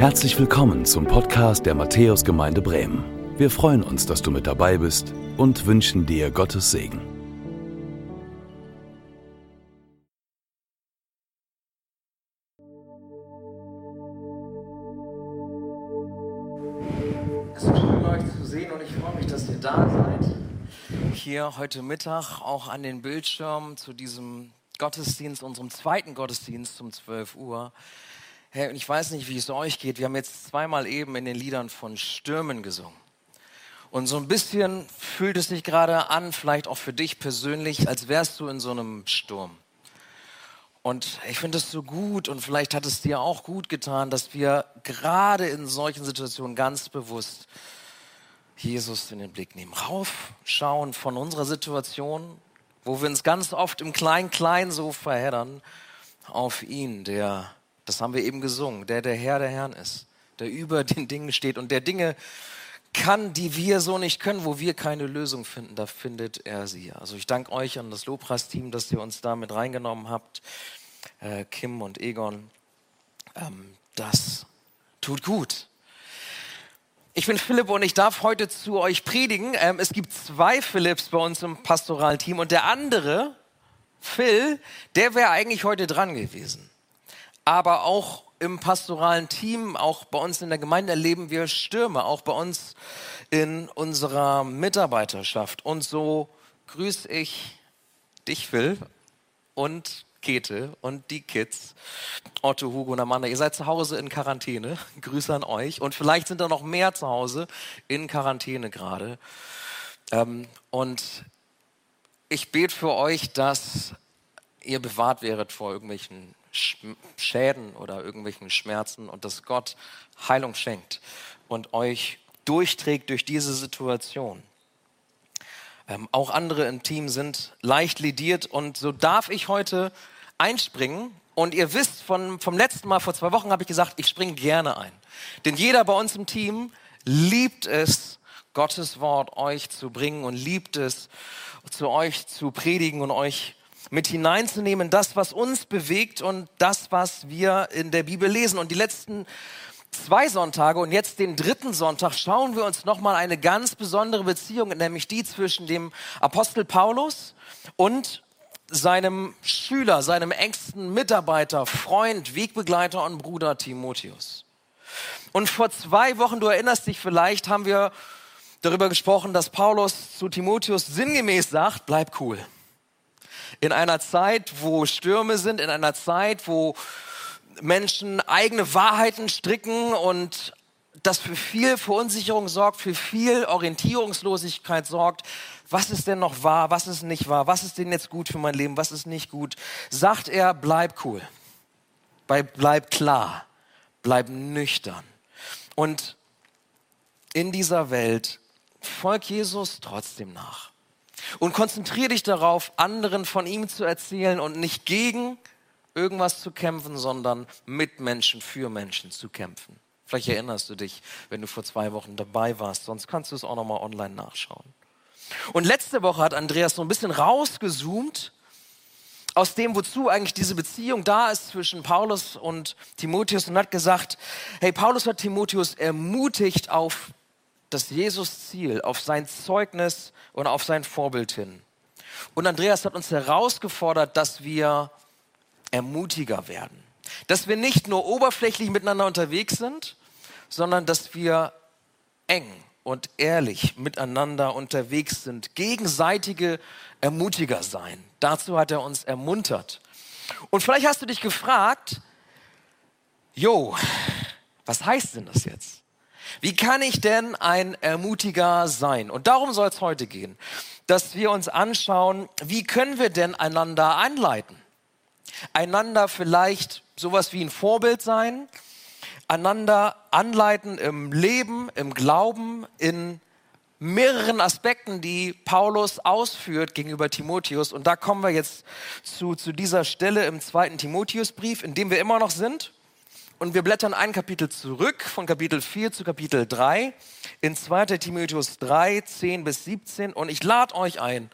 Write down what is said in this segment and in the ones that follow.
Herzlich willkommen zum Podcast der Matthäusgemeinde Bremen. Wir freuen uns, dass du mit dabei bist und wünschen dir Gottes Segen. Es ist schön, euch zu sehen und ich freue mich, dass ihr da seid. Hier heute Mittag auch an den Bildschirmen zu diesem Gottesdienst, unserem zweiten Gottesdienst um 12 Uhr. Hey, und ich weiß nicht, wie es euch geht. Wir haben jetzt zweimal eben in den Liedern von Stürmen gesungen. Und so ein bisschen fühlt es sich gerade an, vielleicht auch für dich persönlich, als wärst du in so einem Sturm. Und ich finde es so gut und vielleicht hat es dir auch gut getan, dass wir gerade in solchen Situationen ganz bewusst Jesus in den Blick nehmen. Raufschauen von unserer Situation, wo wir uns ganz oft im Klein-Klein so verheddern, auf ihn, der das haben wir eben gesungen. Der der Herr der Herren ist, der über den Dingen steht und der Dinge kann, die wir so nicht können, wo wir keine Lösung finden, da findet er sie. Also ich danke euch an das Lobpreisteam, dass ihr uns da mit reingenommen habt, äh, Kim und Egon. Ähm, das tut gut. Ich bin Philipp und ich darf heute zu euch predigen. Ähm, es gibt zwei Philipps bei uns im pastoralen Team und der andere, Phil, der wäre eigentlich heute dran gewesen aber auch im pastoralen Team, auch bei uns in der Gemeinde erleben wir Stürme, auch bei uns in unserer Mitarbeiterschaft. Und so grüße ich dich, Phil, und Kete und die Kids, Otto, Hugo und Amanda. Ihr seid zu Hause in Quarantäne. Grüße an euch. Und vielleicht sind da noch mehr zu Hause in Quarantäne gerade. Ähm, und ich bete für euch, dass ihr bewahrt wäret vor irgendwelchen Schäden oder irgendwelchen Schmerzen und dass Gott Heilung schenkt und euch durchträgt durch diese Situation. Ähm, auch andere im Team sind leicht lidiert und so darf ich heute einspringen. Und ihr wisst, von, vom letzten Mal vor zwei Wochen habe ich gesagt, ich springe gerne ein. Denn jeder bei uns im Team liebt es, Gottes Wort euch zu bringen und liebt es, zu euch zu predigen und euch mit hineinzunehmen, das, was uns bewegt und das, was wir in der Bibel lesen. Und die letzten zwei Sonntage und jetzt den dritten Sonntag schauen wir uns nochmal eine ganz besondere Beziehung, nämlich die zwischen dem Apostel Paulus und seinem Schüler, seinem engsten Mitarbeiter, Freund, Wegbegleiter und Bruder Timotheus. Und vor zwei Wochen, du erinnerst dich vielleicht, haben wir darüber gesprochen, dass Paulus zu Timotheus sinngemäß sagt, bleib cool in einer Zeit, wo Stürme sind, in einer Zeit, wo Menschen eigene Wahrheiten stricken und das für viel Verunsicherung sorgt, für viel Orientierungslosigkeit sorgt. Was ist denn noch wahr? Was ist nicht wahr? Was ist denn jetzt gut für mein Leben? Was ist nicht gut? Sagt er, bleib cool. Bleib, klar. Bleib nüchtern. Und in dieser Welt folgt Jesus trotzdem nach. Und konzentriere dich darauf, anderen von ihm zu erzählen und nicht gegen irgendwas zu kämpfen, sondern mit Menschen, für Menschen zu kämpfen. Vielleicht erinnerst du dich, wenn du vor zwei Wochen dabei warst, sonst kannst du es auch nochmal online nachschauen. Und letzte Woche hat Andreas so ein bisschen rausgezoomt aus dem, wozu eigentlich diese Beziehung da ist zwischen Paulus und Timotheus und hat gesagt, hey, Paulus hat Timotheus ermutigt auf das Jesus-Ziel, auf sein Zeugnis und auf sein Vorbild hin. Und Andreas hat uns herausgefordert, dass wir ermutiger werden. Dass wir nicht nur oberflächlich miteinander unterwegs sind, sondern dass wir eng und ehrlich miteinander unterwegs sind. Gegenseitige Ermutiger sein. Dazu hat er uns ermuntert. Und vielleicht hast du dich gefragt, Jo, was heißt denn das jetzt? Wie kann ich denn ein Ermutiger sein? Und darum soll es heute gehen, dass wir uns anschauen, wie können wir denn einander anleiten? Einander vielleicht sowas wie ein Vorbild sein, einander anleiten im Leben, im Glauben, in mehreren Aspekten, die Paulus ausführt gegenüber Timotheus. Und da kommen wir jetzt zu, zu dieser Stelle im zweiten Timotheusbrief, in dem wir immer noch sind. Und wir blättern ein Kapitel zurück, von Kapitel 4 zu Kapitel 3, in 2 Timotheus 3, 10 bis 17. Und ich lade euch ein,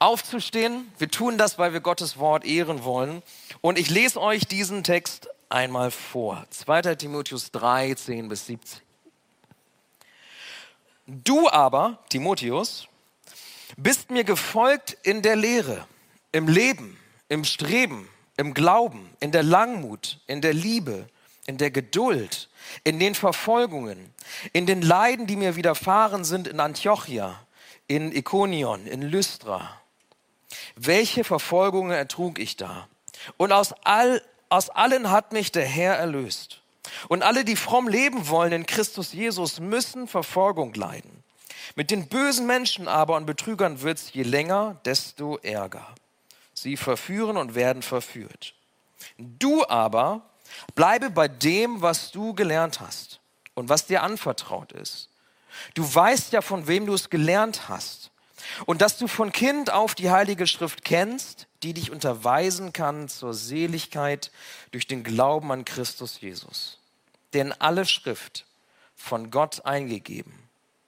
aufzustehen. Wir tun das, weil wir Gottes Wort ehren wollen. Und ich lese euch diesen Text einmal vor. 2. Timotheus 3, 10 bis 17. Du aber, Timotheus, bist mir gefolgt in der Lehre, im Leben, im Streben, im Glauben, in der Langmut, in der Liebe, in der Geduld, in den Verfolgungen, in den Leiden, die mir widerfahren sind in Antiochia, in Ikonion, in Lystra. Welche Verfolgungen ertrug ich da? Und aus, all, aus allen hat mich der Herr erlöst. Und alle, die fromm leben wollen in Christus Jesus, müssen Verfolgung leiden. Mit den bösen Menschen aber und Betrügern wird es je länger, desto ärger. Sie verführen und werden verführt. Du aber bleibe bei dem, was du gelernt hast und was dir anvertraut ist. Du weißt ja, von wem du es gelernt hast und dass du von Kind auf die Heilige Schrift kennst, die dich unterweisen kann zur Seligkeit durch den Glauben an Christus Jesus. Denn alle Schrift von Gott eingegeben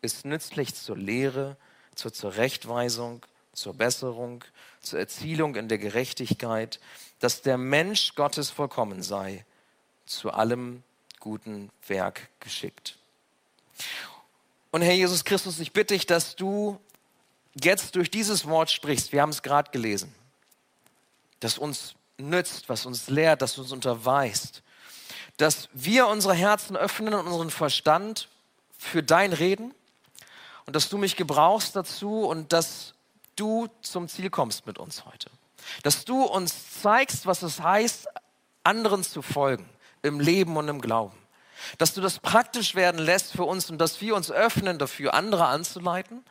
ist nützlich zur Lehre, zur Zurechtweisung, zur Besserung, zur Erzielung in der Gerechtigkeit, dass der Mensch Gottes vollkommen sei, zu allem guten Werk geschickt. Und Herr Jesus Christus, ich bitte dich, dass du jetzt durch dieses Wort sprichst. Wir haben es gerade gelesen. Das uns nützt, was uns lehrt, das uns unterweist. Dass wir unsere Herzen öffnen und unseren Verstand für dein Reden und dass du mich gebrauchst dazu und dass du zum Ziel kommst mit uns heute. Dass du uns zeigst, was es heißt, anderen zu folgen im Leben und im Glauben. Dass du das praktisch werden lässt für uns und dass wir uns öffnen dafür, andere anzuleiten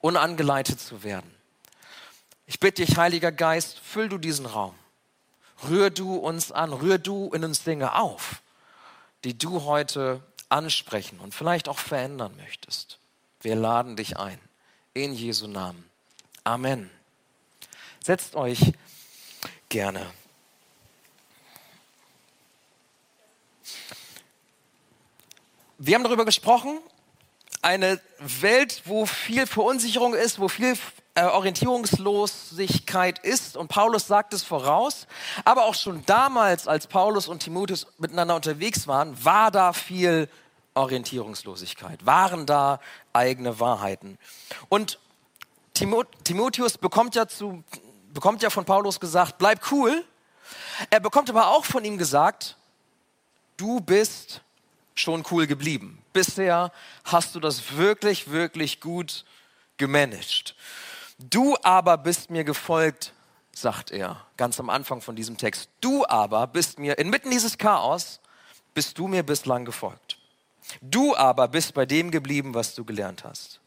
und angeleitet zu werden. Ich bitte dich, Heiliger Geist, füll du diesen Raum. Rühr du uns an, rühr du in uns Dinge auf, die du heute ansprechen und vielleicht auch verändern möchtest. Wir laden dich ein. In Jesu Namen. Amen. Setzt euch gerne. Wir haben darüber gesprochen, eine Welt, wo viel Verunsicherung ist, wo viel äh, Orientierungslosigkeit ist. Und Paulus sagt es voraus. Aber auch schon damals, als Paulus und Timotheus miteinander unterwegs waren, war da viel Orientierungslosigkeit, waren da eigene Wahrheiten. Und Timotheus bekommt ja, zu, bekommt ja von Paulus gesagt, bleib cool. Er bekommt aber auch von ihm gesagt, du bist schon cool geblieben. Bisher hast du das wirklich, wirklich gut gemanagt. Du aber bist mir gefolgt, sagt er ganz am Anfang von diesem Text. Du aber bist mir, inmitten dieses Chaos, bist du mir bislang gefolgt. Du aber bist bei dem geblieben, was du gelernt hast.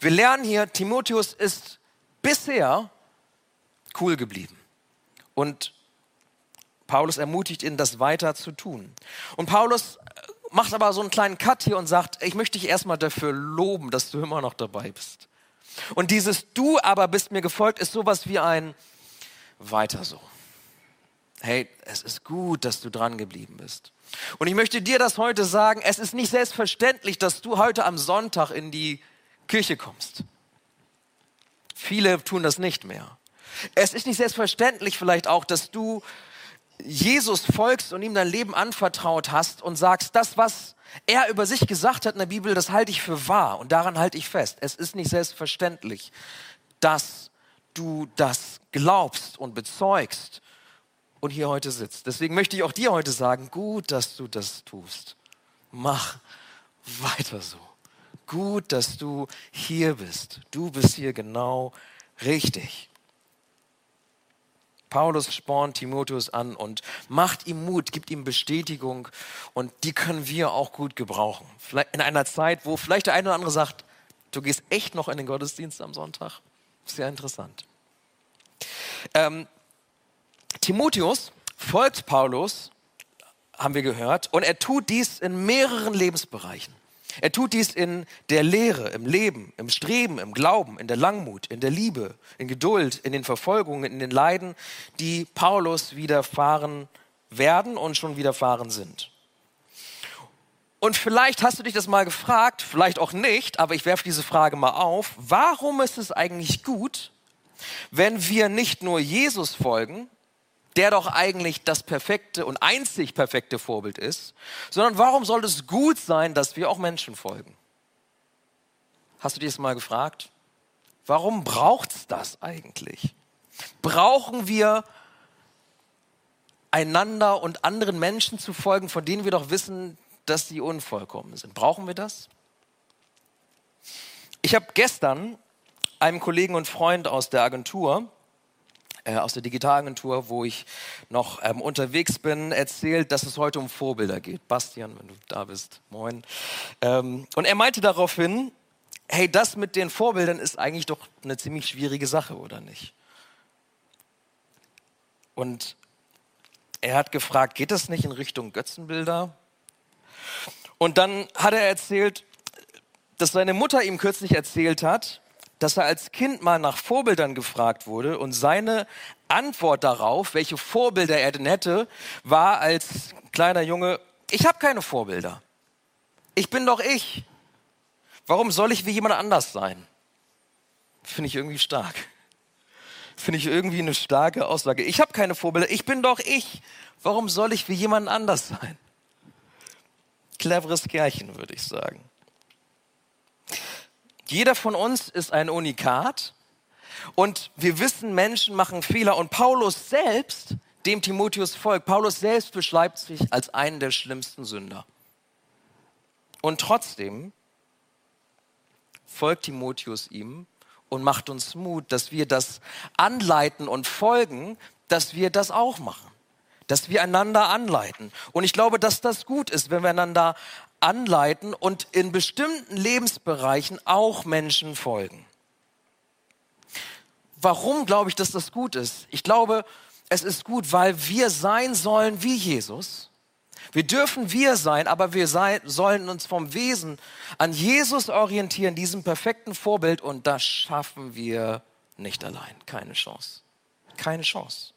Wir lernen hier, Timotheus ist bisher cool geblieben. Und Paulus ermutigt ihn, das weiter zu tun. Und Paulus macht aber so einen kleinen Cut hier und sagt, ich möchte dich erstmal dafür loben, dass du immer noch dabei bist. Und dieses Du aber bist mir gefolgt ist sowas wie ein Weiter so. Hey, es ist gut, dass du dran geblieben bist. Und ich möchte dir das heute sagen, es ist nicht selbstverständlich, dass du heute am Sonntag in die Kirche kommst. Viele tun das nicht mehr. Es ist nicht selbstverständlich vielleicht auch, dass du Jesus folgst und ihm dein Leben anvertraut hast und sagst, das, was er über sich gesagt hat in der Bibel, das halte ich für wahr und daran halte ich fest. Es ist nicht selbstverständlich, dass du das glaubst und bezeugst und hier heute sitzt. Deswegen möchte ich auch dir heute sagen, gut, dass du das tust. Mach weiter so. Gut, dass du hier bist. Du bist hier genau richtig. Paulus spornt Timotheus an und macht ihm Mut, gibt ihm Bestätigung und die können wir auch gut gebrauchen. Vielleicht in einer Zeit, wo vielleicht der eine oder andere sagt, du gehst echt noch in den Gottesdienst am Sonntag. Sehr interessant. Ähm, Timotheus folgt Paulus, haben wir gehört, und er tut dies in mehreren Lebensbereichen. Er tut dies in der Lehre, im Leben, im Streben, im Glauben, in der Langmut, in der Liebe, in Geduld, in den Verfolgungen, in den Leiden, die Paulus widerfahren werden und schon widerfahren sind. Und vielleicht hast du dich das mal gefragt, vielleicht auch nicht, aber ich werfe diese Frage mal auf. Warum ist es eigentlich gut, wenn wir nicht nur Jesus folgen, der doch eigentlich das perfekte und einzig perfekte Vorbild ist, sondern warum soll es gut sein, dass wir auch Menschen folgen? Hast du dir das mal gefragt? Warum braucht es das eigentlich? Brauchen wir einander und anderen Menschen zu folgen, von denen wir doch wissen, dass sie unvollkommen sind? Brauchen wir das? Ich habe gestern einem Kollegen und Freund aus der Agentur äh, aus der Digitalagentur, wo ich noch ähm, unterwegs bin, erzählt, dass es heute um Vorbilder geht. Bastian, wenn du da bist, moin. Ähm, und er meinte daraufhin, hey, das mit den Vorbildern ist eigentlich doch eine ziemlich schwierige Sache, oder nicht? Und er hat gefragt, geht das nicht in Richtung Götzenbilder? Und dann hat er erzählt, dass seine Mutter ihm kürzlich erzählt hat, dass er als Kind mal nach Vorbildern gefragt wurde und seine Antwort darauf, welche Vorbilder er denn hätte, war als kleiner Junge, ich habe keine Vorbilder. Ich bin doch ich. Warum soll ich wie jemand anders sein? Finde ich irgendwie stark. Finde ich irgendwie eine starke Aussage. Ich habe keine Vorbilder. Ich bin doch ich. Warum soll ich wie jemand anders sein? Cleveres Kerlchen, würde ich sagen. Jeder von uns ist ein Unikat und wir wissen, Menschen machen Fehler und Paulus selbst, dem Timotheus folgt, Paulus selbst beschreibt sich als einen der schlimmsten Sünder. Und trotzdem folgt Timotheus ihm und macht uns Mut, dass wir das anleiten und folgen, dass wir das auch machen dass wir einander anleiten. Und ich glaube, dass das gut ist, wenn wir einander anleiten und in bestimmten Lebensbereichen auch Menschen folgen. Warum glaube ich, dass das gut ist? Ich glaube, es ist gut, weil wir sein sollen wie Jesus. Wir dürfen wir sein, aber wir sein, sollen uns vom Wesen an Jesus orientieren, diesem perfekten Vorbild, und das schaffen wir nicht allein. Keine Chance. Keine Chance.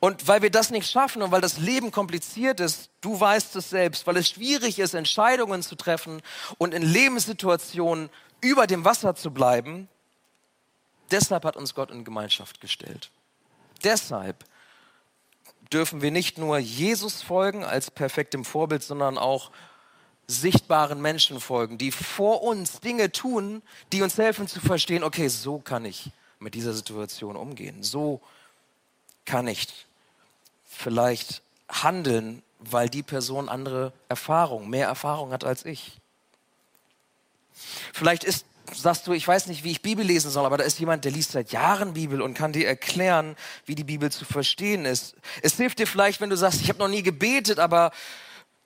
Und weil wir das nicht schaffen und weil das Leben kompliziert ist, du weißt es selbst, weil es schwierig ist, Entscheidungen zu treffen und in Lebenssituationen über dem Wasser zu bleiben, deshalb hat uns Gott in Gemeinschaft gestellt. Deshalb dürfen wir nicht nur Jesus folgen als perfektem Vorbild, sondern auch sichtbaren Menschen folgen, die vor uns Dinge tun, die uns helfen zu verstehen, okay, so kann ich mit dieser Situation umgehen. So kann ich vielleicht handeln, weil die Person andere Erfahrung, mehr Erfahrung hat als ich. Vielleicht ist, sagst du, ich weiß nicht, wie ich Bibel lesen soll, aber da ist jemand, der liest seit Jahren Bibel und kann dir erklären, wie die Bibel zu verstehen ist. Es hilft dir vielleicht, wenn du sagst, ich habe noch nie gebetet, aber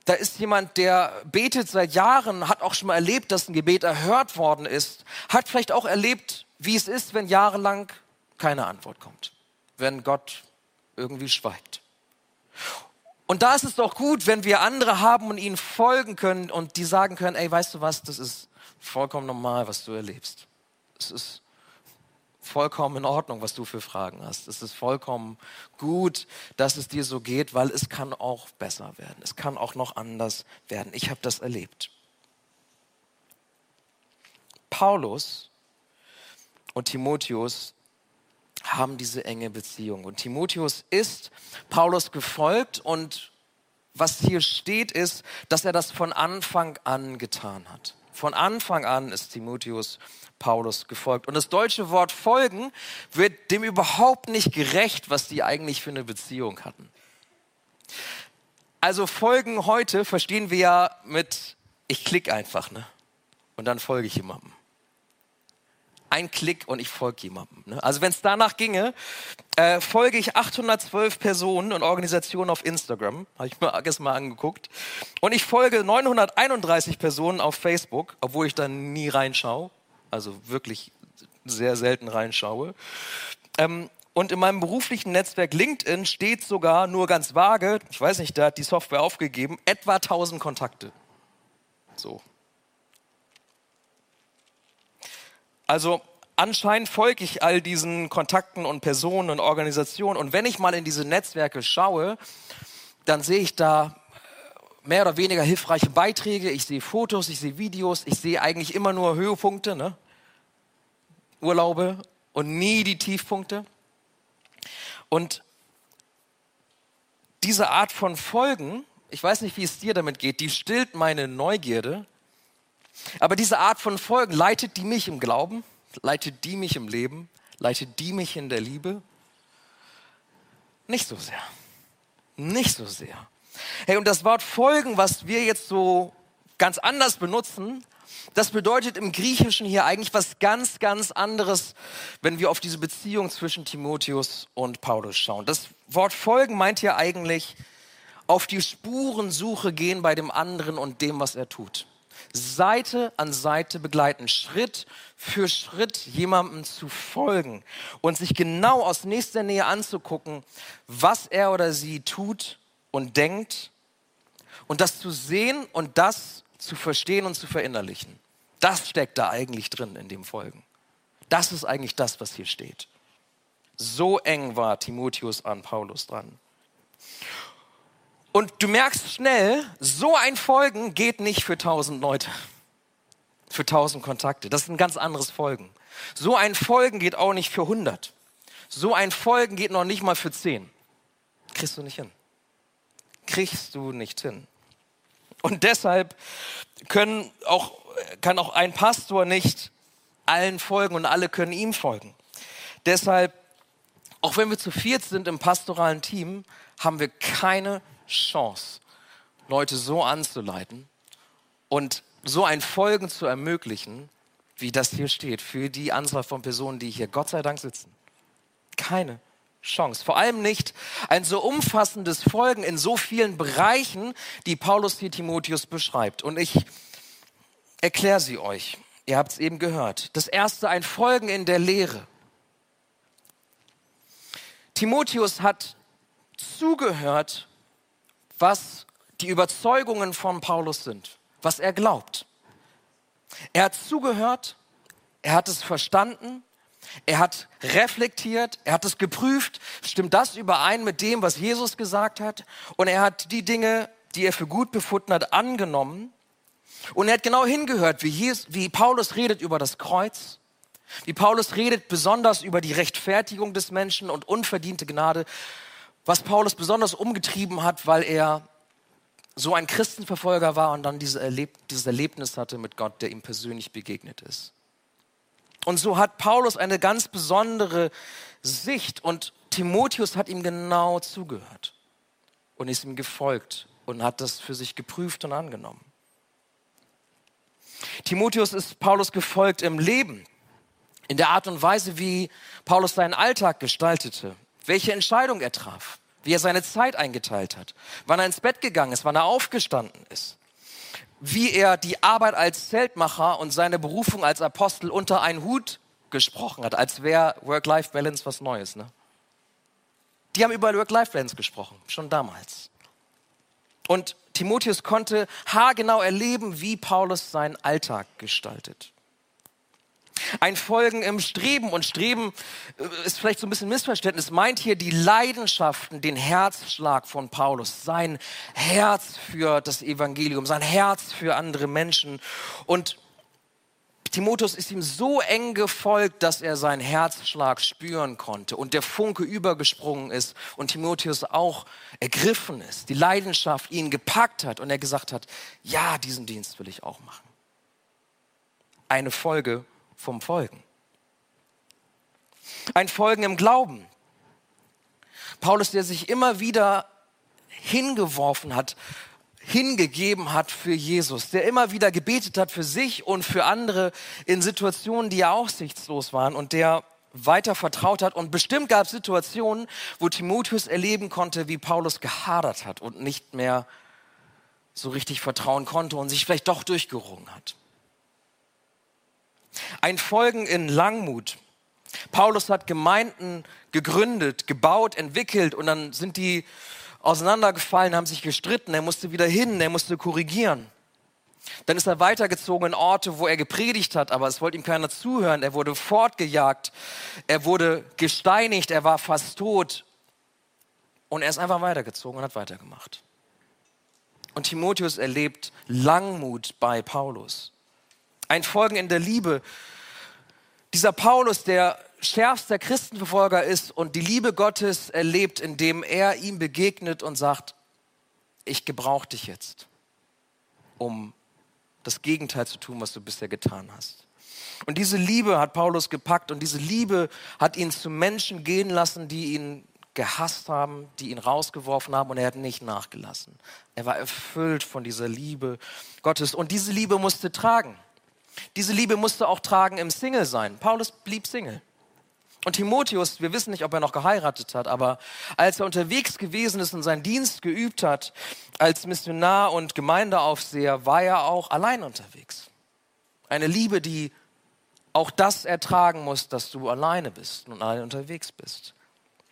da ist jemand, der betet seit Jahren, hat auch schon mal erlebt, dass ein Gebet erhört worden ist, hat vielleicht auch erlebt, wie es ist, wenn jahrelang keine Antwort kommt, wenn Gott irgendwie schweigt. Und da ist es doch gut, wenn wir andere haben und ihnen folgen können und die sagen können, ey, weißt du was, das ist vollkommen normal, was du erlebst. Es ist vollkommen in Ordnung, was du für Fragen hast. Es ist vollkommen gut, dass es dir so geht, weil es kann auch besser werden. Es kann auch noch anders werden. Ich habe das erlebt. Paulus und Timotheus haben diese enge Beziehung. Und Timotheus ist Paulus gefolgt und was hier steht, ist, dass er das von Anfang an getan hat. Von Anfang an ist Timotheus Paulus gefolgt. Und das deutsche Wort folgen wird dem überhaupt nicht gerecht, was die eigentlich für eine Beziehung hatten. Also folgen heute verstehen wir ja mit, ich klicke einfach, ne? Und dann folge ich jemandem ein Klick und ich folge jemandem. Ne? Also wenn es danach ginge, äh, folge ich 812 Personen und Organisationen auf Instagram, habe ich mir gestern mal angeguckt. Und ich folge 931 Personen auf Facebook, obwohl ich da nie reinschaue, also wirklich sehr selten reinschaue. Ähm, und in meinem beruflichen Netzwerk LinkedIn steht sogar nur ganz vage, ich weiß nicht, da hat die Software aufgegeben, etwa 1000 Kontakte. So, Also anscheinend folge ich all diesen Kontakten und Personen und Organisationen. Und wenn ich mal in diese Netzwerke schaue, dann sehe ich da mehr oder weniger hilfreiche Beiträge. Ich sehe Fotos, ich sehe Videos, ich sehe eigentlich immer nur Höhepunkte, ne? Urlaube und nie die Tiefpunkte. Und diese Art von Folgen, ich weiß nicht, wie es dir damit geht, die stillt meine Neugierde. Aber diese Art von Folgen, leitet die mich im Glauben? Leitet die mich im Leben? Leitet die mich in der Liebe? Nicht so sehr. Nicht so sehr. Hey, und das Wort Folgen, was wir jetzt so ganz anders benutzen, das bedeutet im Griechischen hier eigentlich was ganz, ganz anderes, wenn wir auf diese Beziehung zwischen Timotheus und Paulus schauen. Das Wort folgen meint hier eigentlich auf die Spurensuche gehen bei dem anderen und dem, was er tut. Seite an Seite begleiten, Schritt für Schritt jemandem zu folgen und sich genau aus nächster Nähe anzugucken, was er oder sie tut und denkt und das zu sehen und das zu verstehen und zu verinnerlichen. Das steckt da eigentlich drin in dem Folgen. Das ist eigentlich das, was hier steht. So eng war Timotheus an Paulus dran. Und du merkst schnell, so ein Folgen geht nicht für tausend Leute, für tausend Kontakte. Das ist ein ganz anderes Folgen. So ein Folgen geht auch nicht für hundert. So ein Folgen geht noch nicht mal für zehn. Kriegst du nicht hin. Kriegst du nicht hin. Und deshalb können auch, kann auch ein Pastor nicht allen folgen und alle können ihm folgen. Deshalb, auch wenn wir zu viert sind im pastoralen Team, haben wir keine Chance, Leute so anzuleiten und so ein Folgen zu ermöglichen, wie das hier steht, für die Anzahl von Personen, die hier Gott sei Dank sitzen. Keine Chance. Vor allem nicht ein so umfassendes Folgen in so vielen Bereichen, die Paulus hier Timotheus beschreibt. Und ich erkläre sie euch. Ihr habt es eben gehört. Das erste, ein Folgen in der Lehre. Timotheus hat zugehört, was die Überzeugungen von Paulus sind, was er glaubt. Er hat zugehört, er hat es verstanden er hat reflektiert, er hat es geprüft, stimmt das überein mit dem, was Jesus gesagt hat? Und er hat die Dinge, die er für gut befunden hat, angenommen. Und er hat genau hingehört, wie, Jesus, wie Paulus redet über das Kreuz, wie Paulus redet besonders über die Rechtfertigung des Menschen und unverdiente Gnade, was Paulus besonders umgetrieben hat, weil er so ein Christenverfolger war und dann dieses Erlebnis hatte mit Gott, der ihm persönlich begegnet ist. Und so hat Paulus eine ganz besondere Sicht und Timotheus hat ihm genau zugehört und ist ihm gefolgt und hat das für sich geprüft und angenommen. Timotheus ist Paulus gefolgt im Leben, in der Art und Weise, wie Paulus seinen Alltag gestaltete, welche Entscheidung er traf, wie er seine Zeit eingeteilt hat, wann er ins Bett gegangen ist, wann er aufgestanden ist wie er die Arbeit als Zeltmacher und seine Berufung als Apostel unter einen Hut gesprochen hat, als wäre Work-Life-Balance was Neues. Ne? Die haben über Work-Life-Balance gesprochen, schon damals. Und Timotheus konnte haargenau erleben, wie Paulus seinen Alltag gestaltet. Ein Folgen im Streben und Streben äh, ist vielleicht so ein bisschen Missverständnis, meint hier die Leidenschaften, den Herzschlag von Paulus, sein Herz für das Evangelium, sein Herz für andere Menschen. Und Timotheus ist ihm so eng gefolgt, dass er seinen Herzschlag spüren konnte und der Funke übergesprungen ist und Timotheus auch ergriffen ist, die Leidenschaft ihn gepackt hat und er gesagt hat, ja, diesen Dienst will ich auch machen. Eine Folge vom Folgen. Ein Folgen im Glauben. Paulus, der sich immer wieder hingeworfen hat, hingegeben hat für Jesus, der immer wieder gebetet hat für sich und für andere in Situationen, die ja aussichtslos waren und der weiter vertraut hat. Und bestimmt gab es Situationen, wo Timotheus erleben konnte, wie Paulus gehadert hat und nicht mehr so richtig vertrauen konnte und sich vielleicht doch durchgerungen hat. Ein Folgen in Langmut. Paulus hat Gemeinden gegründet, gebaut, entwickelt und dann sind die auseinandergefallen, haben sich gestritten. Er musste wieder hin, er musste korrigieren. Dann ist er weitergezogen in Orte, wo er gepredigt hat, aber es wollte ihm keiner zuhören. Er wurde fortgejagt, er wurde gesteinigt, er war fast tot. Und er ist einfach weitergezogen und hat weitergemacht. Und Timotheus erlebt Langmut bei Paulus ein Folgen in der Liebe. Dieser Paulus, der schärfster Christenverfolger ist und die Liebe Gottes erlebt, indem er ihm begegnet und sagt, ich gebrauche dich jetzt, um das Gegenteil zu tun, was du bisher getan hast. Und diese Liebe hat Paulus gepackt und diese Liebe hat ihn zu Menschen gehen lassen, die ihn gehasst haben, die ihn rausgeworfen haben und er hat nicht nachgelassen. Er war erfüllt von dieser Liebe Gottes und diese Liebe musste tragen. Diese Liebe musste auch tragen im Single sein. Paulus blieb Single. Und Timotheus, wir wissen nicht, ob er noch geheiratet hat, aber als er unterwegs gewesen ist und seinen Dienst geübt hat als Missionar und Gemeindeaufseher, war er auch allein unterwegs. Eine Liebe, die auch das ertragen muss, dass du alleine bist und allein unterwegs bist.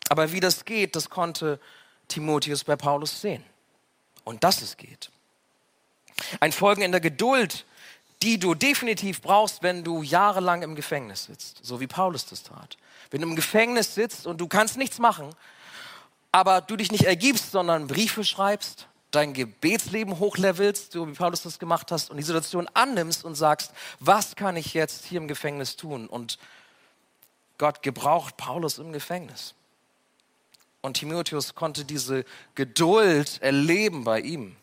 Aber wie das geht, das konnte Timotheus bei Paulus sehen. Und dass es geht. Ein Folgen in der Geduld, die du definitiv brauchst, wenn du jahrelang im Gefängnis sitzt, so wie Paulus das tat. Wenn du im Gefängnis sitzt und du kannst nichts machen, aber du dich nicht ergibst, sondern Briefe schreibst, dein Gebetsleben hochlevelst, so wie Paulus das gemacht hast, und die Situation annimmst und sagst, was kann ich jetzt hier im Gefängnis tun? Und Gott gebraucht Paulus im Gefängnis. Und Timotheus konnte diese Geduld erleben bei ihm.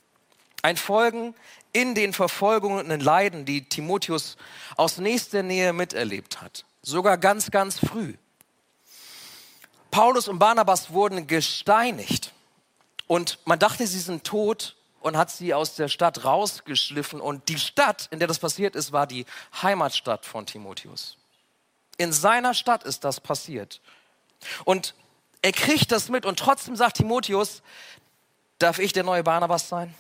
Ein Folgen in den Verfolgungen und den Leiden, die Timotheus aus nächster Nähe miterlebt hat. Sogar ganz, ganz früh. Paulus und Barnabas wurden gesteinigt. Und man dachte, sie sind tot und hat sie aus der Stadt rausgeschliffen. Und die Stadt, in der das passiert ist, war die Heimatstadt von Timotheus. In seiner Stadt ist das passiert. Und er kriegt das mit und trotzdem sagt Timotheus, darf ich der neue Barnabas sein?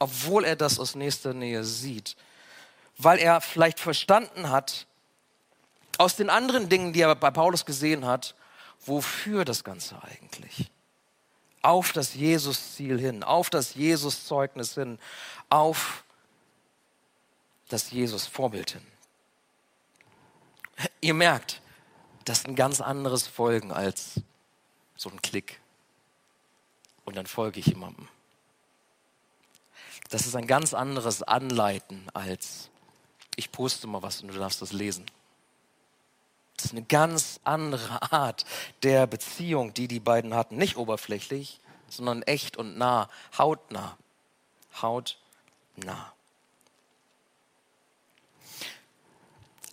Obwohl er das aus nächster Nähe sieht. Weil er vielleicht verstanden hat, aus den anderen Dingen, die er bei Paulus gesehen hat, wofür das Ganze eigentlich? Auf das Jesus-Ziel hin, auf das Jesus-Zeugnis hin, auf das Jesus-Vorbild hin. Ihr merkt, das ist ein ganz anderes Folgen als so ein Klick. Und dann folge ich jemandem. Das ist ein ganz anderes Anleiten als ich poste mal was und du darfst das lesen. Das ist eine ganz andere Art der Beziehung, die die beiden hatten. Nicht oberflächlich, sondern echt und nah, hautnah. Hautnah.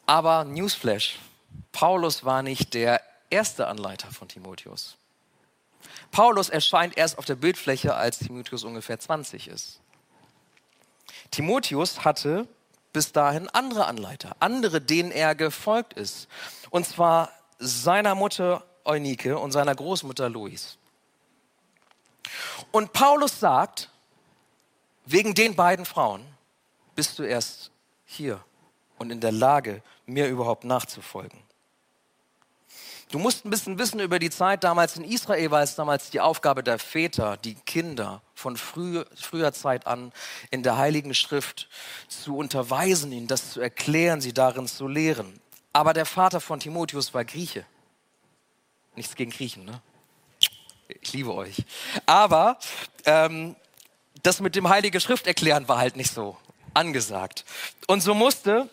Aber Newsflash, Paulus war nicht der erste Anleiter von Timotheus. Paulus erscheint erst auf der Bildfläche, als Timotheus ungefähr 20 ist. Timotheus hatte bis dahin andere Anleiter, andere, denen er gefolgt ist. Und zwar seiner Mutter Eunike und seiner Großmutter Louis. Und Paulus sagt, wegen den beiden Frauen bist du erst hier und in der Lage, mir überhaupt nachzufolgen. Du musst ein bisschen wissen über die Zeit damals in Israel, war es damals die Aufgabe der Väter, die Kinder von früh, früher Zeit an in der Heiligen Schrift zu unterweisen, ihnen das zu erklären, sie darin zu lehren. Aber der Vater von Timotheus war Grieche. Nichts gegen Griechen, ne? Ich liebe euch. Aber ähm, das mit dem Heilige Schrift erklären war halt nicht so angesagt. Und so musste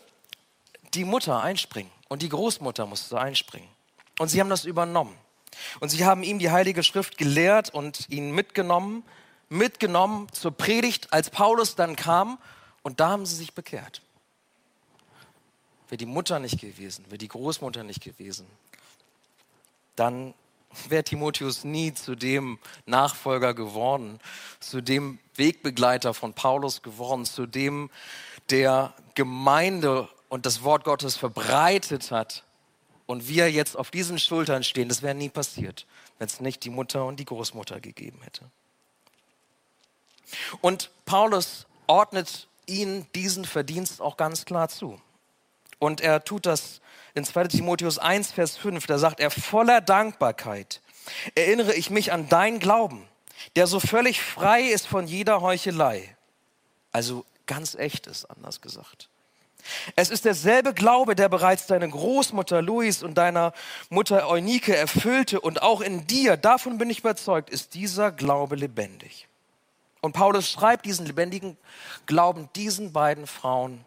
die Mutter einspringen und die Großmutter musste einspringen. Und sie haben das übernommen. Und sie haben ihm die Heilige Schrift gelehrt und ihn mitgenommen, mitgenommen zur Predigt, als Paulus dann kam. Und da haben sie sich bekehrt. Wäre die Mutter nicht gewesen, wäre die Großmutter nicht gewesen, dann wäre Timotheus nie zu dem Nachfolger geworden, zu dem Wegbegleiter von Paulus geworden, zu dem, der Gemeinde und das Wort Gottes verbreitet hat und wir jetzt auf diesen Schultern stehen, das wäre nie passiert, wenn es nicht die Mutter und die Großmutter gegeben hätte. Und Paulus ordnet ihnen diesen Verdienst auch ganz klar zu. Und er tut das in 2 Timotheus 1, Vers 5, da sagt er, voller Dankbarkeit erinnere ich mich an deinen Glauben, der so völlig frei ist von jeder Heuchelei. Also ganz echt ist, anders gesagt. Es ist derselbe Glaube, der bereits deine Großmutter Louis und deiner Mutter Eunike erfüllte und auch in dir, davon bin ich überzeugt, ist dieser Glaube lebendig. Und Paulus schreibt diesen lebendigen Glauben diesen beiden Frauen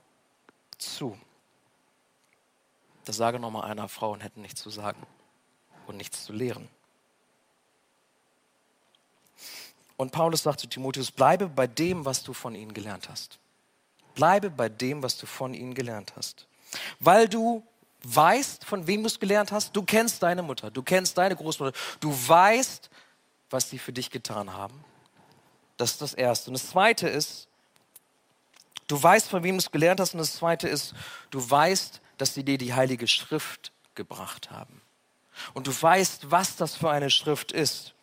zu. Das sage nochmal einer, Frauen hätten nichts zu sagen und nichts zu lehren. Und Paulus sagt zu Timotheus, bleibe bei dem, was du von ihnen gelernt hast. Bleibe bei dem, was du von ihnen gelernt hast. Weil du weißt, von wem du es gelernt hast. Du kennst deine Mutter, du kennst deine Großmutter. Du weißt, was sie für dich getan haben. Das ist das Erste. Und das Zweite ist, du weißt, von wem du es gelernt hast. Und das Zweite ist, du weißt, dass sie dir die Heilige Schrift gebracht haben. Und du weißt, was das für eine Schrift ist.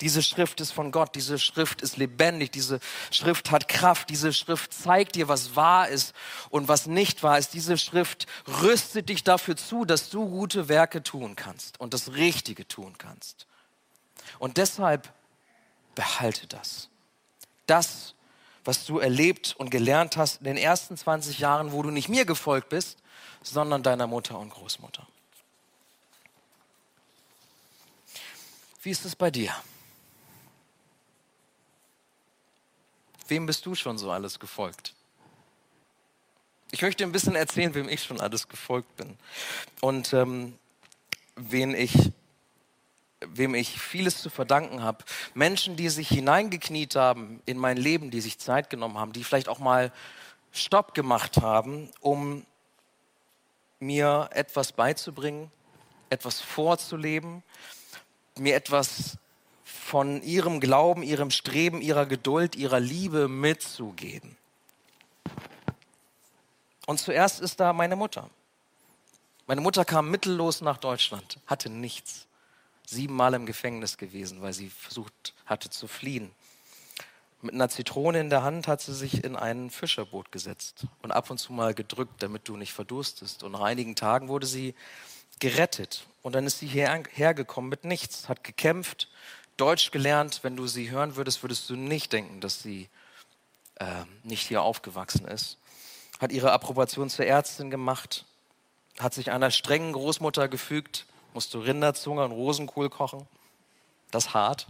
Diese Schrift ist von Gott, diese Schrift ist lebendig, diese Schrift hat Kraft, diese Schrift zeigt dir, was wahr ist und was nicht wahr ist. Diese Schrift rüstet dich dafür zu, dass du gute Werke tun kannst und das Richtige tun kannst. Und deshalb behalte das. Das, was du erlebt und gelernt hast in den ersten 20 Jahren, wo du nicht mir gefolgt bist, sondern deiner Mutter und Großmutter. Wie ist es bei dir? Wem bist du schon so alles gefolgt? Ich möchte ein bisschen erzählen, wem ich schon alles gefolgt bin und ähm, wen ich, wem ich vieles zu verdanken habe. Menschen, die sich hineingekniet haben in mein Leben, die sich Zeit genommen haben, die vielleicht auch mal Stopp gemacht haben, um mir etwas beizubringen, etwas vorzuleben, mir etwas von ihrem Glauben, ihrem Streben, ihrer Geduld, ihrer Liebe mitzugeben. Und zuerst ist da meine Mutter. Meine Mutter kam mittellos nach Deutschland, hatte nichts. Siebenmal im Gefängnis gewesen, weil sie versucht hatte zu fliehen. Mit einer Zitrone in der Hand hat sie sich in ein Fischerboot gesetzt und ab und zu mal gedrückt, damit du nicht verdurstest. Und nach einigen Tagen wurde sie gerettet. Und dann ist sie hierher gekommen mit nichts, hat gekämpft, Deutsch gelernt. Wenn du sie hören würdest, würdest du nicht denken, dass sie äh, nicht hier aufgewachsen ist. Hat ihre Approbation zur Ärztin gemacht, hat sich einer strengen Großmutter gefügt, musste Rinderzunge und Rosenkohl kochen. Das ist hart.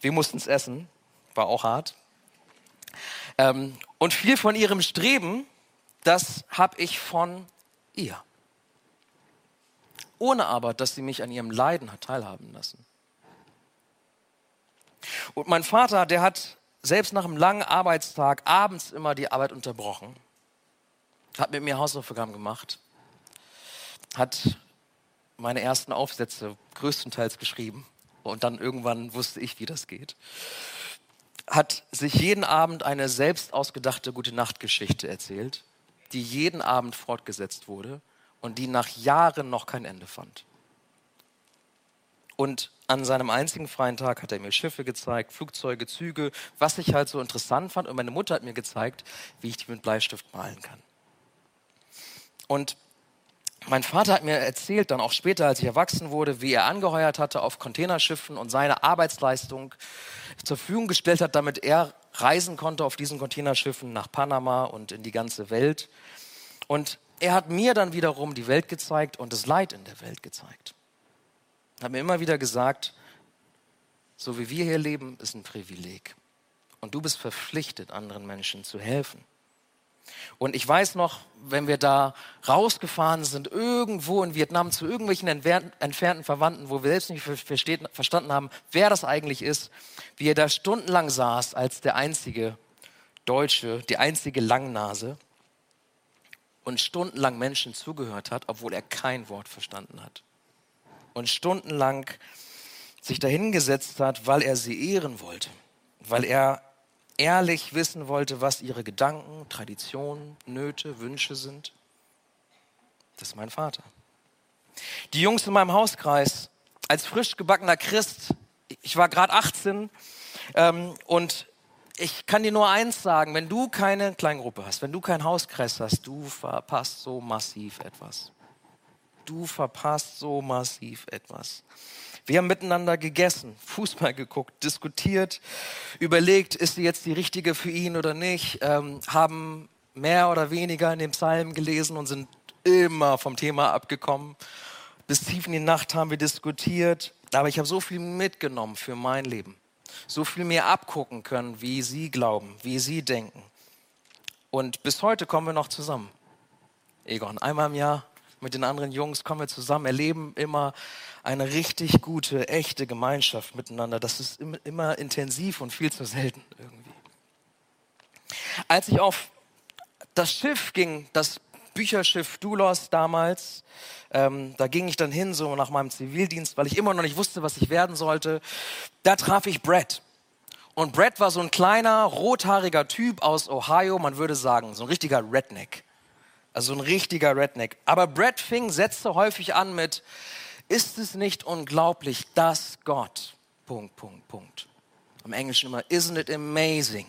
Wir mussten es essen, war auch hart. Ähm, und viel von ihrem Streben, das habe ich von ihr. Ohne aber, dass sie mich an ihrem Leiden hat teilhaben lassen. Und mein Vater, der hat selbst nach einem langen Arbeitstag abends immer die Arbeit unterbrochen, hat mit mir Hausaufgaben gemacht, hat meine ersten Aufsätze größtenteils geschrieben und dann irgendwann wusste ich, wie das geht. Hat sich jeden Abend eine selbst ausgedachte gute Nachtgeschichte erzählt, die jeden Abend fortgesetzt wurde und die nach Jahren noch kein Ende fand. Und an seinem einzigen freien Tag hat er mir Schiffe gezeigt, Flugzeuge, Züge, was ich halt so interessant fand. Und meine Mutter hat mir gezeigt, wie ich die mit Bleistift malen kann. Und mein Vater hat mir erzählt, dann auch später, als ich erwachsen wurde, wie er angeheuert hatte auf Containerschiffen und seine Arbeitsleistung zur Verfügung gestellt hat, damit er reisen konnte auf diesen Containerschiffen nach Panama und in die ganze Welt. Und er hat mir dann wiederum die Welt gezeigt und das Leid in der Welt gezeigt hat mir immer wieder gesagt, so wie wir hier leben, ist ein Privileg. Und du bist verpflichtet, anderen Menschen zu helfen. Und ich weiß noch, wenn wir da rausgefahren sind, irgendwo in Vietnam zu irgendwelchen entfernten Verwandten, wo wir selbst nicht verstanden haben, wer das eigentlich ist, wie er da stundenlang saß als der einzige Deutsche, die einzige Langnase und stundenlang Menschen zugehört hat, obwohl er kein Wort verstanden hat und stundenlang sich dahingesetzt hat, weil er sie ehren wollte, weil er ehrlich wissen wollte, was ihre Gedanken, Traditionen, Nöte, Wünsche sind. Das ist mein Vater. Die Jungs in meinem Hauskreis, als frisch gebackener Christ, ich war gerade 18 ähm, und ich kann dir nur eins sagen, wenn du keine Kleingruppe hast, wenn du keinen Hauskreis hast, du verpasst so massiv etwas du verpasst so massiv etwas. Wir haben miteinander gegessen, Fußball geguckt, diskutiert, überlegt, ist sie jetzt die richtige für ihn oder nicht, ähm, haben mehr oder weniger in dem Psalm gelesen und sind immer vom Thema abgekommen. Bis tief in die Nacht haben wir diskutiert, aber ich habe so viel mitgenommen für mein Leben. So viel mehr abgucken können, wie sie glauben, wie sie denken. Und bis heute kommen wir noch zusammen. Egon, einmal im Jahr mit den anderen Jungs, kommen wir zusammen, erleben immer eine richtig gute, echte Gemeinschaft miteinander. Das ist immer, intensiv und viel zu selten irgendwie. Als ich auf das Schiff ging, das Bücherschiff Dulos damals, ähm, da ging ich dann hin, so nach meinem Zivildienst, weil ich immer noch nicht wusste, was ich werden sollte. Da traf ich Brad. Und Brad war so ein kleiner, rothaariger Typ aus Ohio, man würde sagen, so ein richtiger Redneck. Also ein richtiger Redneck. Aber Brad fing Sätze häufig an mit, ist es nicht unglaublich, dass Gott, Punkt, Punkt, Punkt. Im Englischen immer, isn't it amazing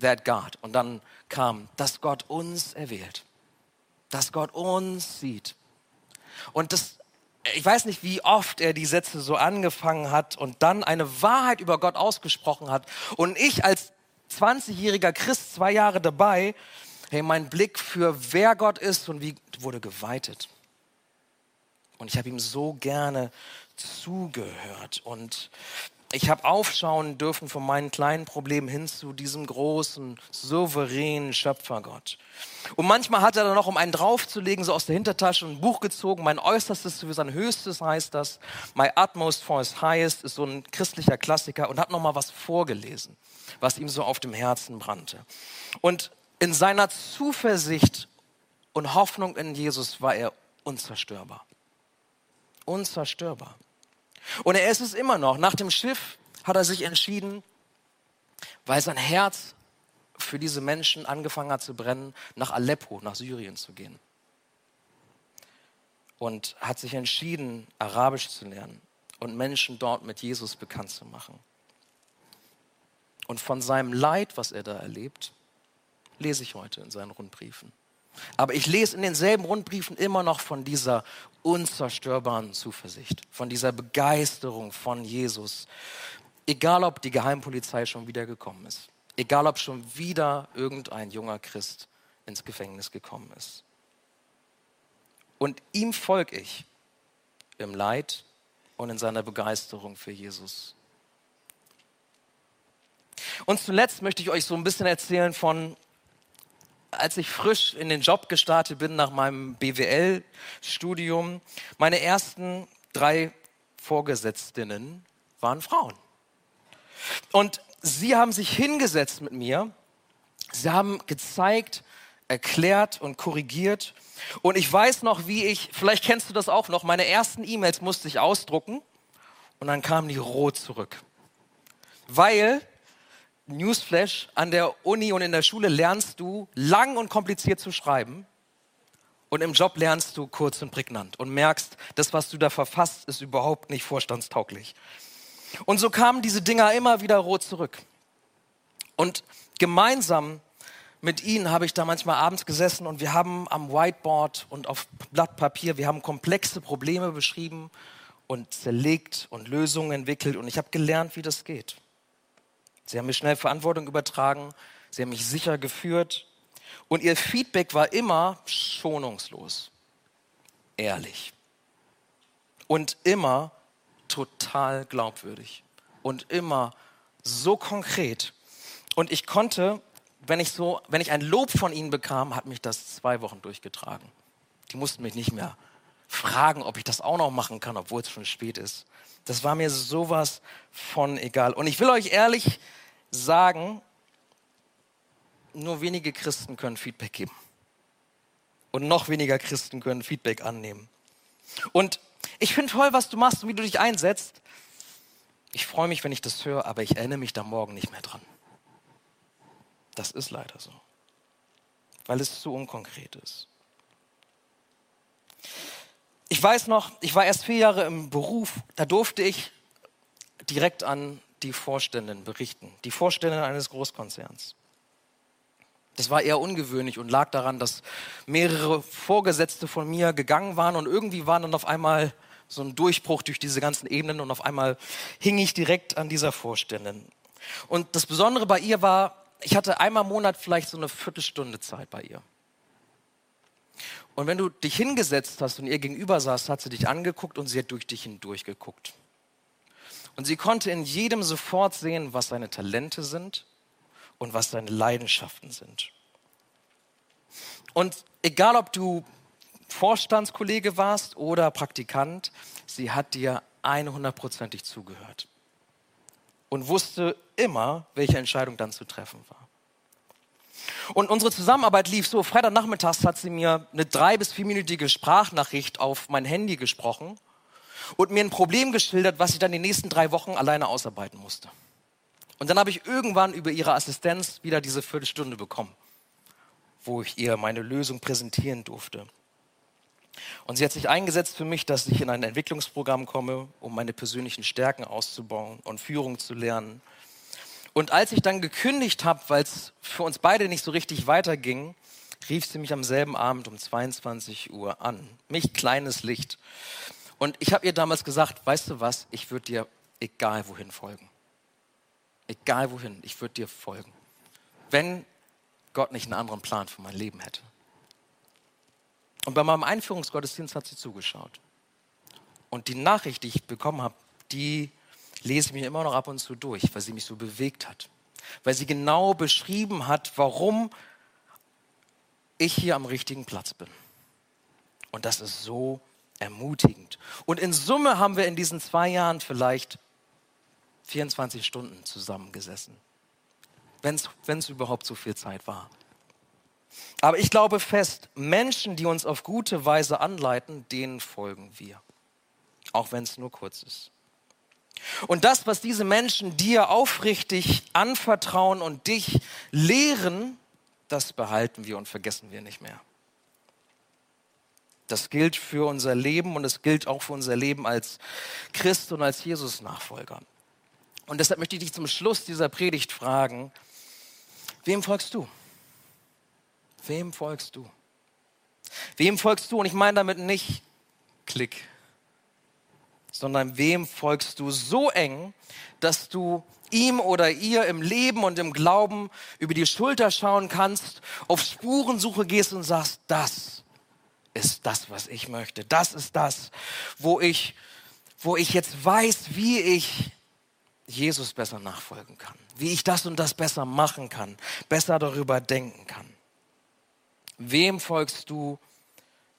that God? Und dann kam, dass Gott uns erwählt. Dass Gott uns sieht. Und das, ich weiß nicht, wie oft er die Sätze so angefangen hat und dann eine Wahrheit über Gott ausgesprochen hat. Und ich als 20-jähriger Christ, zwei Jahre dabei, hey, mein Blick für wer Gott ist und wie wurde geweitet. Und ich habe ihm so gerne zugehört. Und ich habe aufschauen dürfen von meinen kleinen Problemen hin zu diesem großen, souveränen Schöpfergott. Und manchmal hat er dann noch, um einen draufzulegen, so aus der Hintertasche ein Buch gezogen. Mein Äußerstes für sein Höchstes heißt das. My Utmost for His Highest ist so ein christlicher Klassiker und hat noch mal was vorgelesen, was ihm so auf dem Herzen brannte. Und in seiner Zuversicht und Hoffnung in Jesus war er unzerstörbar. Unzerstörbar. Und er ist es immer noch. Nach dem Schiff hat er sich entschieden, weil sein Herz für diese Menschen angefangen hat zu brennen, nach Aleppo, nach Syrien zu gehen. Und hat sich entschieden, Arabisch zu lernen und Menschen dort mit Jesus bekannt zu machen. Und von seinem Leid, was er da erlebt, lese ich heute in seinen Rundbriefen. Aber ich lese in denselben Rundbriefen immer noch von dieser unzerstörbaren Zuversicht, von dieser Begeisterung von Jesus. Egal, ob die Geheimpolizei schon wieder gekommen ist, egal, ob schon wieder irgendein junger Christ ins Gefängnis gekommen ist. Und ihm folge ich im Leid und in seiner Begeisterung für Jesus. Und zuletzt möchte ich euch so ein bisschen erzählen von als ich frisch in den Job gestartet bin nach meinem BWL-Studium, meine ersten drei Vorgesetztinnen waren Frauen. Und sie haben sich hingesetzt mit mir, sie haben gezeigt, erklärt und korrigiert. Und ich weiß noch, wie ich, vielleicht kennst du das auch noch, meine ersten E-Mails musste ich ausdrucken und dann kamen die rot zurück. Weil Newsflash, an der Uni und in der Schule lernst du lang und kompliziert zu schreiben und im Job lernst du kurz und prägnant und merkst, das, was du da verfasst, ist überhaupt nicht vorstandstauglich. Und so kamen diese Dinger immer wieder rot zurück. Und gemeinsam mit ihnen habe ich da manchmal abends gesessen und wir haben am Whiteboard und auf Blatt Papier, wir haben komplexe Probleme beschrieben und zerlegt und Lösungen entwickelt und ich habe gelernt, wie das geht. Sie haben mir schnell Verantwortung übertragen, sie haben mich sicher geführt und ihr Feedback war immer schonungslos, ehrlich und immer total glaubwürdig und immer so konkret. Und ich konnte, wenn ich so, wenn ich ein Lob von ihnen bekam, hat mich das zwei Wochen durchgetragen. Die mussten mich nicht mehr fragen, ob ich das auch noch machen kann, obwohl es schon spät ist. Das war mir sowas von egal. Und ich will euch ehrlich sagen, nur wenige Christen können Feedback geben. Und noch weniger Christen können Feedback annehmen. Und ich finde toll, was du machst und wie du dich einsetzt. Ich freue mich, wenn ich das höre, aber ich erinnere mich da morgen nicht mehr dran. Das ist leider so. Weil es zu unkonkret ist. Ich weiß noch, ich war erst vier Jahre im Beruf, da durfte ich direkt an die Vorständin berichten, die Vorständin eines Großkonzerns. Das war eher ungewöhnlich und lag daran, dass mehrere Vorgesetzte von mir gegangen waren und irgendwie war dann auf einmal so ein Durchbruch durch diese ganzen Ebenen und auf einmal hing ich direkt an dieser Vorständin. Und das Besondere bei ihr war, ich hatte einmal im Monat vielleicht so eine Viertelstunde Zeit bei ihr. Und wenn du dich hingesetzt hast und ihr gegenüber saßt, hat sie dich angeguckt und sie hat durch dich hindurch geguckt. Und sie konnte in jedem sofort sehen, was seine Talente sind und was seine Leidenschaften sind. Und egal, ob du Vorstandskollege warst oder Praktikant, sie hat dir 100%ig zugehört und wusste immer, welche Entscheidung dann zu treffen war. Und unsere Zusammenarbeit lief so. Freitagnachmittags hat sie mir eine drei- bis vierminütige Sprachnachricht auf mein Handy gesprochen und mir ein Problem geschildert, was ich dann die nächsten drei Wochen alleine ausarbeiten musste. Und dann habe ich irgendwann über ihre Assistenz wieder diese Viertelstunde bekommen, wo ich ihr meine Lösung präsentieren durfte. Und sie hat sich eingesetzt für mich, dass ich in ein Entwicklungsprogramm komme, um meine persönlichen Stärken auszubauen und Führung zu lernen. Und als ich dann gekündigt habe, weil es für uns beide nicht so richtig weiterging, rief sie mich am selben Abend um 22 Uhr an. Mich kleines Licht. Und ich habe ihr damals gesagt, weißt du was, ich würde dir egal wohin folgen. Egal wohin, ich würde dir folgen. Wenn Gott nicht einen anderen Plan für mein Leben hätte. Und bei meinem Einführungsgottesdienst hat sie zugeschaut. Und die Nachricht, die ich bekommen habe, die lese ich mir immer noch ab und zu durch, weil sie mich so bewegt hat. Weil sie genau beschrieben hat, warum ich hier am richtigen Platz bin. Und das ist so ermutigend. Und in Summe haben wir in diesen zwei Jahren vielleicht 24 Stunden zusammengesessen, wenn es überhaupt so viel Zeit war. Aber ich glaube fest, Menschen, die uns auf gute Weise anleiten, denen folgen wir. Auch wenn es nur kurz ist. Und das, was diese Menschen dir aufrichtig anvertrauen und dich lehren, das behalten wir und vergessen wir nicht mehr. Das gilt für unser Leben und es gilt auch für unser Leben als Christ und als Jesus-Nachfolger. Und deshalb möchte ich dich zum Schluss dieser Predigt fragen, wem folgst du? Wem folgst du? Wem folgst du? Und ich meine damit nicht Klick, sondern wem folgst du so eng, dass du ihm oder ihr im Leben und im Glauben über die Schulter schauen kannst, auf Spurensuche gehst und sagst, das ist das, was ich möchte. Das ist das, wo ich, wo ich jetzt weiß, wie ich Jesus besser nachfolgen kann, wie ich das und das besser machen kann, besser darüber denken kann. Wem folgst du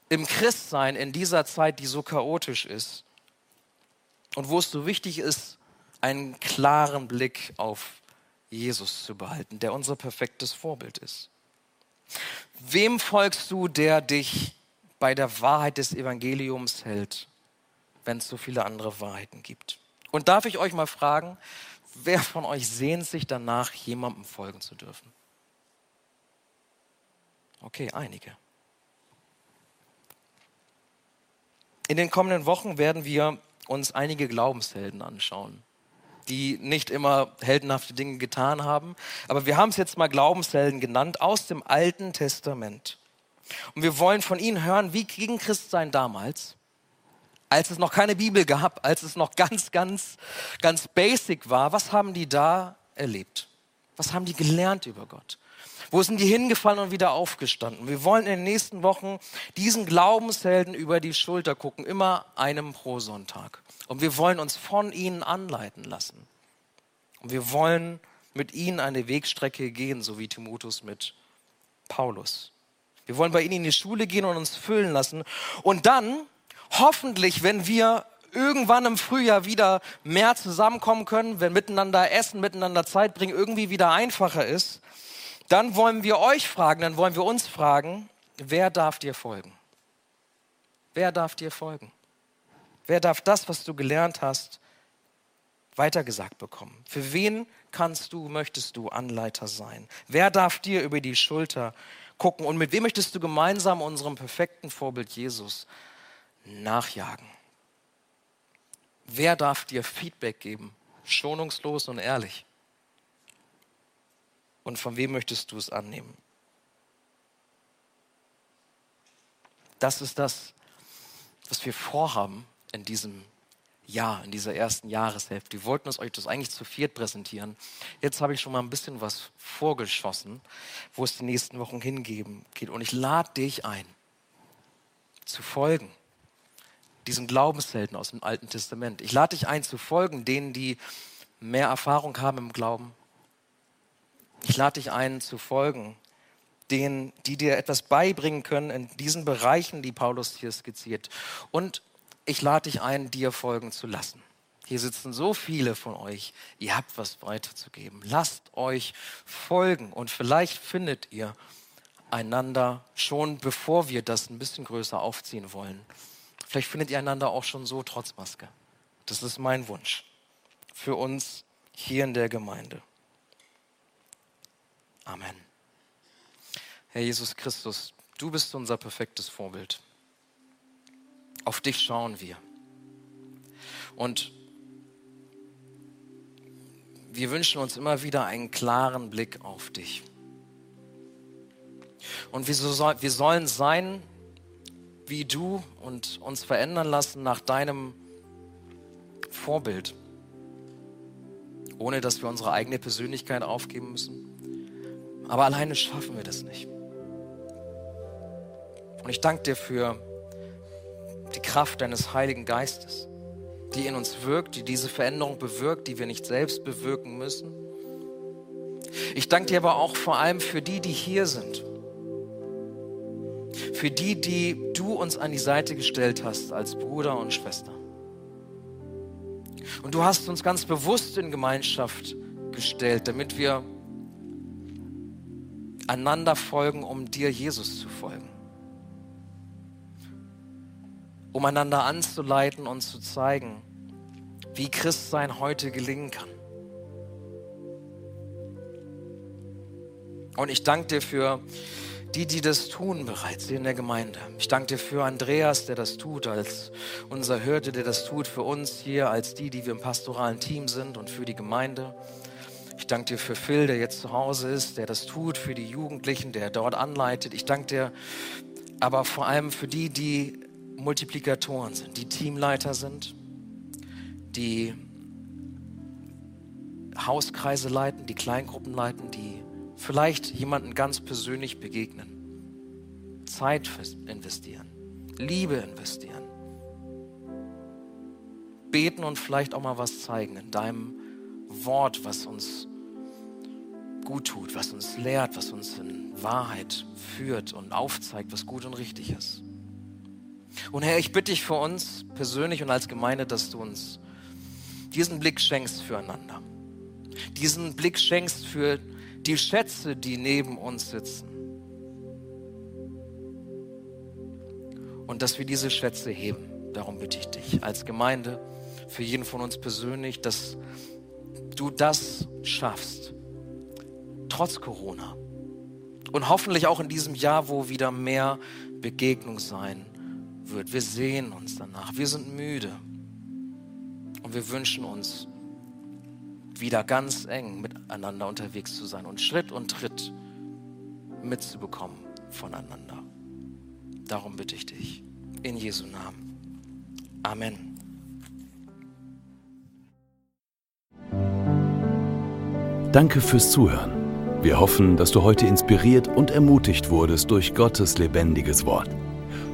im Christsein in dieser Zeit, die so chaotisch ist und wo es so wichtig ist, einen klaren Blick auf Jesus zu behalten, der unser perfektes Vorbild ist? Wem folgst du, der dich bei der Wahrheit des Evangeliums hält, wenn es so viele andere Wahrheiten gibt? Und darf ich euch mal fragen, wer von euch sehnt sich danach, jemandem folgen zu dürfen? Okay, einige. In den kommenden Wochen werden wir uns einige Glaubenshelden anschauen, die nicht immer heldenhafte Dinge getan haben, aber wir haben es jetzt mal Glaubenshelden genannt aus dem Alten Testament. Und wir wollen von ihnen hören, wie ging Christsein damals, als es noch keine Bibel gab, als es noch ganz, ganz, ganz basic war. Was haben die da erlebt? Was haben die gelernt über Gott? Wo sind die hingefallen und wieder aufgestanden? Wir wollen in den nächsten Wochen diesen Glaubenshelden über die Schulter gucken, immer einem pro Sonntag. Und wir wollen uns von ihnen anleiten lassen. Und wir wollen mit ihnen eine Wegstrecke gehen, so wie Timotheus mit Paulus. Wir wollen bei ihnen in die Schule gehen und uns füllen lassen. Und dann, hoffentlich, wenn wir irgendwann im Frühjahr wieder mehr zusammenkommen können, wenn miteinander essen, miteinander Zeit bringen irgendwie wieder einfacher ist, dann wollen wir euch fragen, dann wollen wir uns fragen, wer darf dir folgen? Wer darf dir folgen? Wer darf das, was du gelernt hast, weitergesagt bekommen? Für wen kannst du, möchtest du Anleiter sein? Wer darf dir über die Schulter gucken? Und mit wem möchtest du gemeinsam unserem perfekten Vorbild Jesus nachjagen? Wer darf dir Feedback geben? Schonungslos und ehrlich und von wem möchtest du es annehmen? Das ist das, was wir vorhaben in diesem Jahr, in dieser ersten Jahreshälfte. Wir wollten uns euch das eigentlich zu viert präsentieren. Jetzt habe ich schon mal ein bisschen was vorgeschossen, wo es die nächsten Wochen hingeben geht. Und ich lade dich ein, zu folgen, diesen Glaubenshelden aus dem Alten Testament. Ich lade dich ein, zu folgen, denen, die mehr Erfahrung haben im Glauben, ich lade dich ein, zu folgen denen, die dir etwas beibringen können in diesen Bereichen, die Paulus hier skizziert. Und ich lade dich ein, dir folgen zu lassen. Hier sitzen so viele von euch, ihr habt was weiterzugeben. Lasst euch folgen und vielleicht findet ihr einander schon, bevor wir das ein bisschen größer aufziehen wollen. Vielleicht findet ihr einander auch schon so trotz Maske. Das ist mein Wunsch für uns hier in der Gemeinde. Amen. Herr Jesus Christus, du bist unser perfektes Vorbild. Auf dich schauen wir. Und wir wünschen uns immer wieder einen klaren Blick auf dich. Und wir, sollen sein wie du und uns verändern lassen nach deinem Vorbild, ohne dass wir unsere eigene Persönlichkeit aufgeben müssen. Aber alleine schaffen wir das nicht. Und ich danke dir für Kraft deines Heiligen Geistes die in uns wirkt, die diese Veränderung bewirkt, die wir nicht selbst bewirken müssen. Ich danke dir aber auch vor allem für die, die hier sind. Für die, die du uns an die Seite gestellt hast als Bruder und Schwester. Und du hast uns ganz bewusst in Gemeinschaft gestellt, damit wir einander folgen, um dir Jesus zu folgen. Um einander anzuleiten und zu zeigen, wie Christsein heute gelingen kann. Und ich danke dir für die, die das tun bereits hier in der Gemeinde. Ich danke dir für Andreas, der das tut, als unser Hirte, der das tut, für uns hier, als die, die wir im pastoralen Team sind und für die Gemeinde. Ich danke dir für Phil, der jetzt zu Hause ist, der das tut, für die Jugendlichen, der dort anleitet. Ich danke dir aber vor allem für die, die Multiplikatoren sind, die Teamleiter sind, die Hauskreise leiten, die Kleingruppen leiten, die vielleicht jemanden ganz persönlich begegnen, Zeit investieren, Liebe investieren, beten und vielleicht auch mal was zeigen in deinem Wort, was uns gut tut, was uns lehrt, was uns in Wahrheit führt und aufzeigt, was gut und richtig ist. Und Herr, ich bitte dich für uns persönlich und als Gemeinde, dass du uns diesen Blick schenkst füreinander. Diesen Blick schenkst für die Schätze, die neben uns sitzen. Und dass wir diese Schätze heben. Darum bitte ich dich als Gemeinde, für jeden von uns persönlich, dass du das schaffst. Trotz Corona. Und hoffentlich auch in diesem Jahr, wo wieder mehr Begegnung sein wird. Wir sehen uns danach. Wir sind müde. Und wir wünschen uns, wieder ganz eng miteinander unterwegs zu sein und Schritt und Tritt mitzubekommen voneinander. Darum bitte ich dich. In Jesu Namen. Amen. Danke fürs Zuhören. Wir hoffen, dass du heute inspiriert und ermutigt wurdest durch Gottes lebendiges Wort.